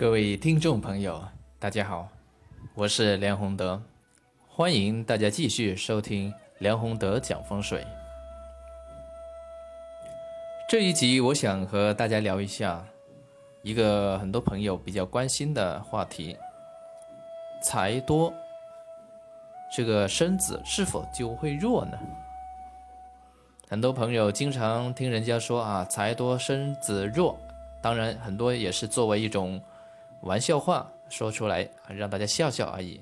各位听众朋友，大家好，我是梁宏德，欢迎大家继续收听梁宏德讲风水。这一集我想和大家聊一下一个很多朋友比较关心的话题：财多，这个身子是否就会弱呢？很多朋友经常听人家说啊，财多身子弱，当然很多也是作为一种玩笑话说出来，让大家笑笑而已。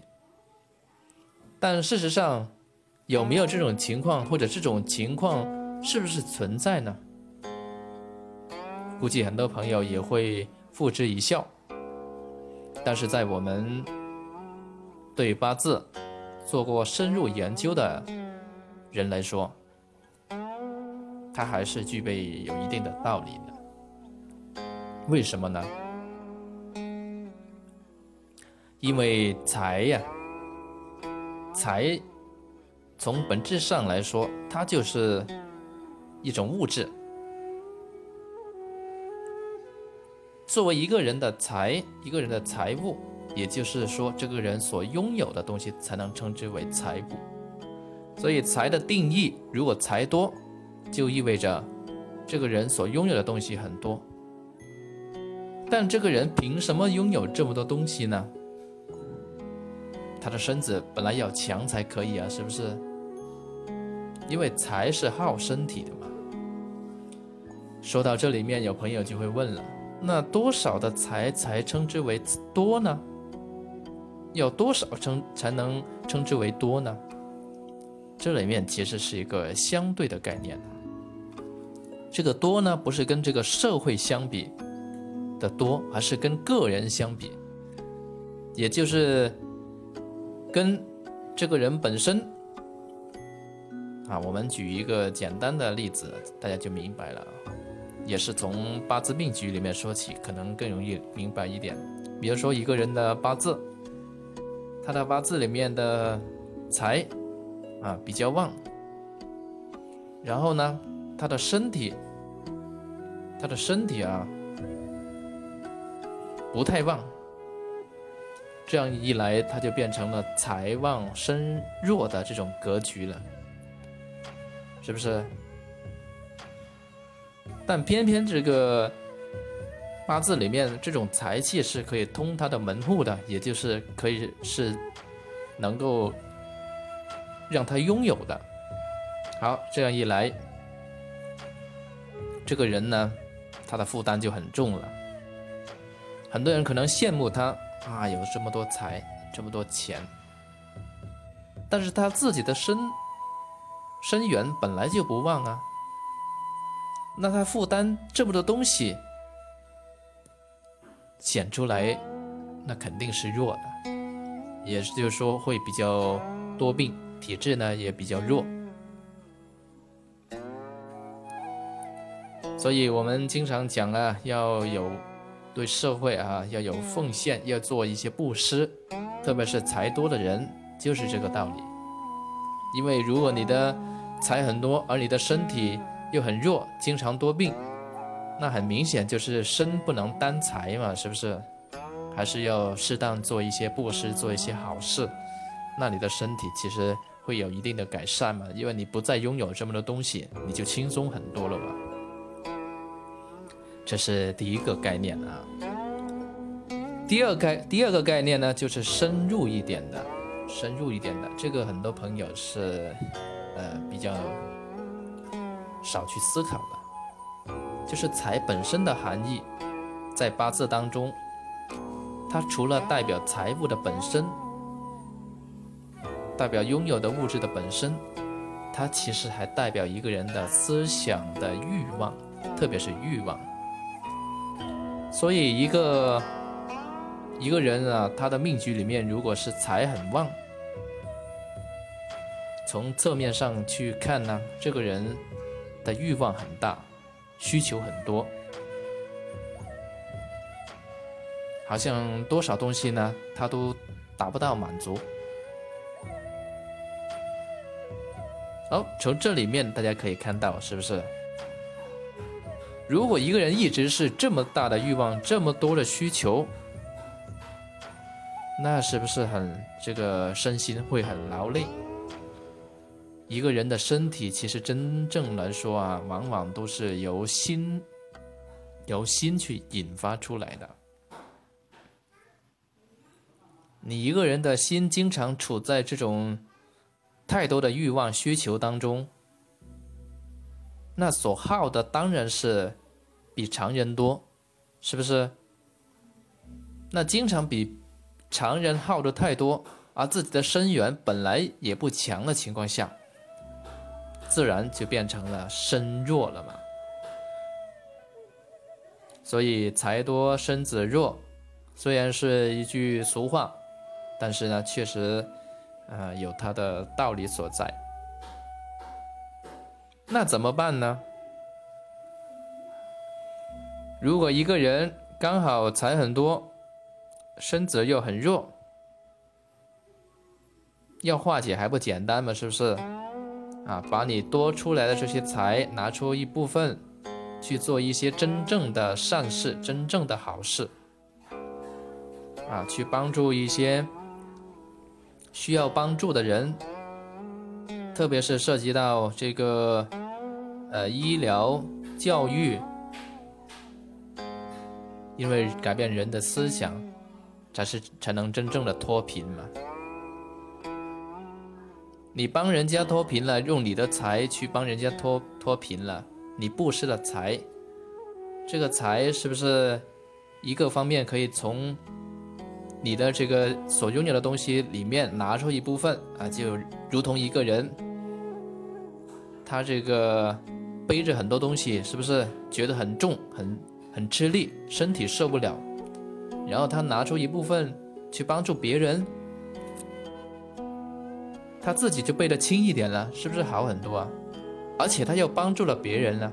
但事实上，有没有这种情况，或者这种情况是不是存在呢？估计很多朋友也会付之一笑。但是在我们对八字做过深入研究的人来说，它还是具备有一定的道理的。为什么呢？因为财呀，财从本质上来说，它就是一种物质。作为一个人的财，一个人的财物，也就是说，这个人所拥有的东西，才能称之为财物。所以，财的定义，如果财多，就意味着这个人所拥有的东西很多，但这个人凭什么拥有这么多东西呢？他的身子本来要强才可以啊，是不是？因为财是耗身体的嘛。说到这里面，有朋友就会问了：那多少的财才称之为多呢？要多少称才能称之为多呢？这里面其实是一个相对的概念。这个多呢，不是跟这个社会相比的多，而是跟个人相比，也就是跟这个人本身。啊，我们举一个简单的例子，大家就明白了。也是从八字命局里面说起，可能更容易明白一点。比如说一个人的八字，他的八字里面的财。啊，比较旺。然后呢，他的身体，他的身体啊，不太旺。这样一来，他就变成了财旺身弱的这种格局了，是不是？但偏偏这个八字里面这种财气是可以通他的门户的，也就是可以是能够。让他拥有的，好，这样一来，这个人呢，他的负担就很重了。很多人可能羡慕他啊，有这么多财，这么多钱，但是他自己的身身源本来就不旺啊，那他负担这么多东西，显出来，那肯定是弱的，也就是说会比较多病。体质呢也比较弱，所以我们经常讲啊，要有对社会啊要有奉献，要做一些布施，特别是财多的人就是这个道理。因为如果你的财很多，而你的身体又很弱，经常多病，那很明显就是身不能担财嘛，是不是？还是要适当做一些布施，做一些好事。那你的身体其实会有一定的改善嘛？因为你不再拥有这么多东西，你就轻松很多了吧？这是第一个概念啊。第二概第二个概念呢，就是深入一点的，深入一点的，这个很多朋友是呃比较少去思考的，就是财本身的含义，在八字当中，它除了代表财富的本身。代表拥有的物质的本身，它其实还代表一个人的思想的欲望，特别是欲望。所以，一个一个人啊，他的命局里面如果是财很旺，从侧面上去看呢，这个人的欲望很大，需求很多，好像多少东西呢，他都达不到满足。好，从这里面大家可以看到，是不是？如果一个人一直是这么大的欲望，这么多的需求，那是不是很这个身心会很劳累？一个人的身体其实真正来说啊，往往都是由心由心去引发出来的。你一个人的心经常处在这种太多的欲望需求当中，那所耗的当然是比常人多，是不是？那经常比。常人耗的太多，而自己的身源本来也不强的情况下，自然就变成了身弱了嘛。所以财多身子弱，虽然是一句俗话，但是呢，确实，呃，有它的道理所在。那怎么办呢？如果一个人刚好财很多，身子又很弱，要化解还不简单吗？是不是？啊，把你多出来的这些财拿出一部分，去做一些真正的善事、真正的好事，啊，去帮助一些需要帮助的人，特别是涉及到这个呃医疗、教育，因为改变人的思想。才是才能真正的脱贫嘛？你帮人家脱贫了，用你的财去帮人家脱脱贫了，你布施了财，这个财是不是一个方面可以从你的这个所拥有的东西里面拿出一部分啊？就如同一个人，他这个背着很多东西，是不是觉得很重、很很吃力，身体受不了？然后他拿出一部分去帮助别人，他自己就背得轻一点了，是不是好很多啊？而且他又帮助了别人了，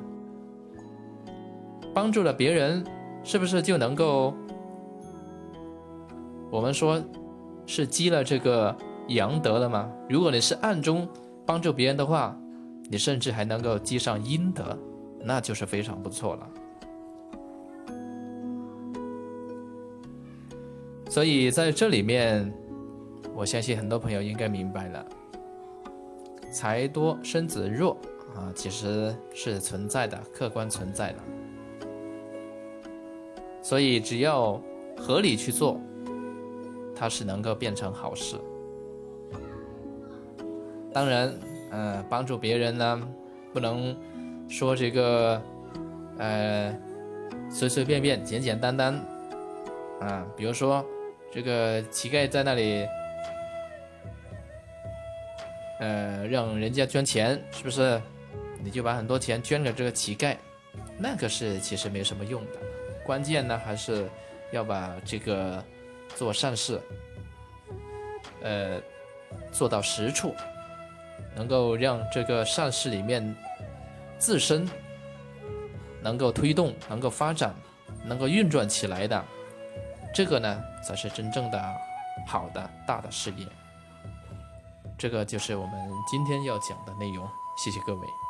帮助了别人，是不是就能够我们说是积了这个阳德了吗？如果你是暗中帮助别人的话，你甚至还能够积上阴德，那就是非常不错了。所以在这里面，我相信很多朋友应该明白了，财多身子弱啊，其实是存在的，客观存在的。所以只要合理去做，它是能够变成好事。当然，嗯，帮助别人呢，不能说这个，呃，随随便便、简简单单，啊，比如说。这个乞丐在那里，呃，让人家捐钱，是不是？你就把很多钱捐给这个乞丐，那个是其实没什么用的。关键呢，还是要把这个做善事，呃，做到实处，能够让这个善事里面自身能够推动、能够发展、能够运转起来的。这个呢，才是真正的好的大的事业。这个就是我们今天要讲的内容。谢谢各位。